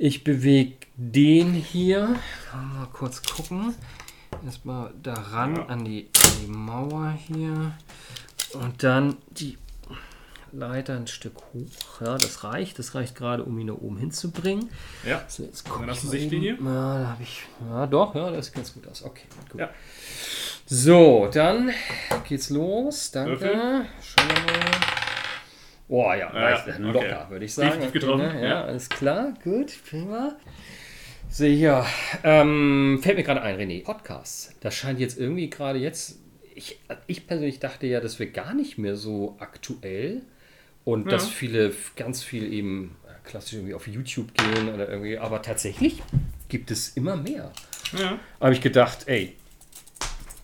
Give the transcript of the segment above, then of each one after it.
Ich bewege den hier. Mal kurz gucken. Erstmal daran Ja. an, die, an die Mauer hier. Und dann die Leiter ein Stück hoch. Ja, das reicht. Das reicht gerade, um ihn da oben hinzubringen. Ja. So, jetzt guck Dann hast ich du mal Sichtlinie? eben. Ja, da habe ich. Ja, doch, ja, das sieht ganz gut aus. Okay, gut. Ja. So, dann geht's los. Danke. Würfel. Schauen wir mal. Boah, ja, Ja, leicht, okay. locker, würde ich sagen. Definitiv getroffen, ne? ja, ja. alles klar, gut, prima. So, ja, ähm, fällt mir gerade ein, René, Podcasts. Das scheint jetzt irgendwie gerade jetzt, ich, ich persönlich dachte ja, das wäre gar nicht mehr so aktuell und Ja. dass viele ganz viel eben äh, klassisch irgendwie auf YouTube gehen oder irgendwie, aber tatsächlich gibt es immer mehr. Ja. Habe ich gedacht, ey,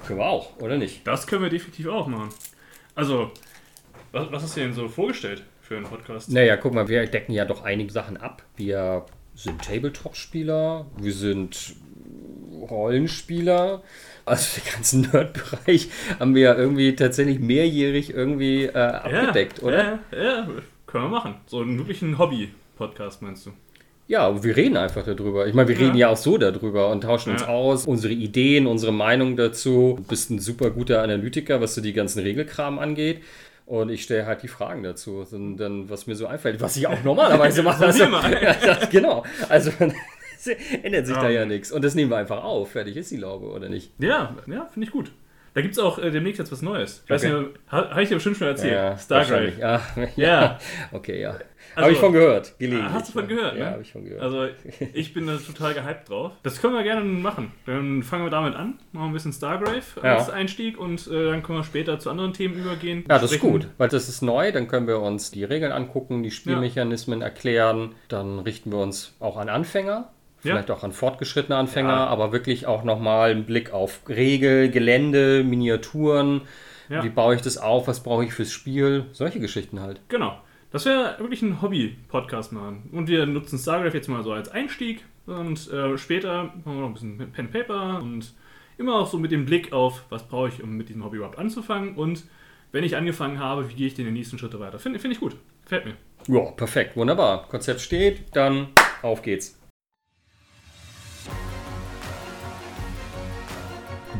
können wir auch, oder nicht? Das können wir definitiv auch machen. Also, was, was hast du denn so vorgestellt für einen Podcast? Naja, guck mal, wir decken ja doch einige Sachen ab. Wir sind Tabletop-Spieler, wir sind Rollenspieler. Also den ganzen Nerd-Bereich haben wir ja irgendwie tatsächlich mehrjährig irgendwie äh, abgedeckt, oder? Ja, ja, können wir machen. So einen wirklichen Hobby-Podcast meinst du? Ja, wir reden einfach darüber. Ich meine, wir Ja. reden ja auch so darüber und tauschen uns Ja. aus, unsere Ideen, unsere Meinung dazu. Du bist ein super guter Analytiker, was so die ganzen Regelkram angeht. Und ich stelle halt die Fragen dazu, dann, dann, was mir so einfällt, was ich auch normalerweise mache. So immer. ja, das, genau. Also ändert sich da Ja. ja nichts. Und das nehmen wir einfach auf. Fertig ist die Laube, oder nicht? Ja, ja, finde ich gut. Da gibt es auch äh, demnächst jetzt was Neues. Ich weiß Okay. nicht, habe ich dir bestimmt schon erzählt. Ja, Stargrave. wahrscheinlich. Ja, Ja. Okay, ja. Also- habe ich von gehört. Gelegentlich. Hast du von gehört, Ja, ne? habe ich von gehört. Also ich bin da total gehypt drauf. Das können wir gerne machen. Dann fangen wir damit an. Machen wir ein bisschen Stargrave Ja. als Einstieg und äh, dann können wir später zu anderen Themen übergehen. Ja, das ist Sprechen- gut, weil das ist neu. Dann können wir uns die Regeln angucken, die Spielmechanismen erklären. Dann richten wir uns auch an Anfänger, vielleicht auch an fortgeschrittene Anfänger, Ja. aber wirklich auch nochmal einen Blick auf Regel, Gelände, Miniaturen. Ja. Wie baue ich das auf? Was brauche ich fürs Spiel? Solche Geschichten halt. Genau. Das wäre wirklich ein Hobby-Podcast machen. Und wir nutzen Stargrave jetzt mal so als Einstieg. Und äh, später machen wir noch ein bisschen Pen Paper und immer auch so mit dem Blick auf, was brauche ich, um mit diesem Hobby überhaupt anzufangen. Und wenn ich angefangen habe, wie gehe ich denn die nächsten Schritte weiter? Finde find ich gut. Gefällt mir. Ja, perfekt, wunderbar. Konzept steht, dann auf geht's.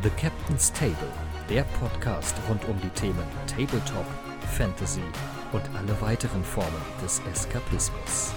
The Captain's Table, der Podcast rund um die Themen Tabletop, Fantasy und alle weiteren Formen des Eskapismus.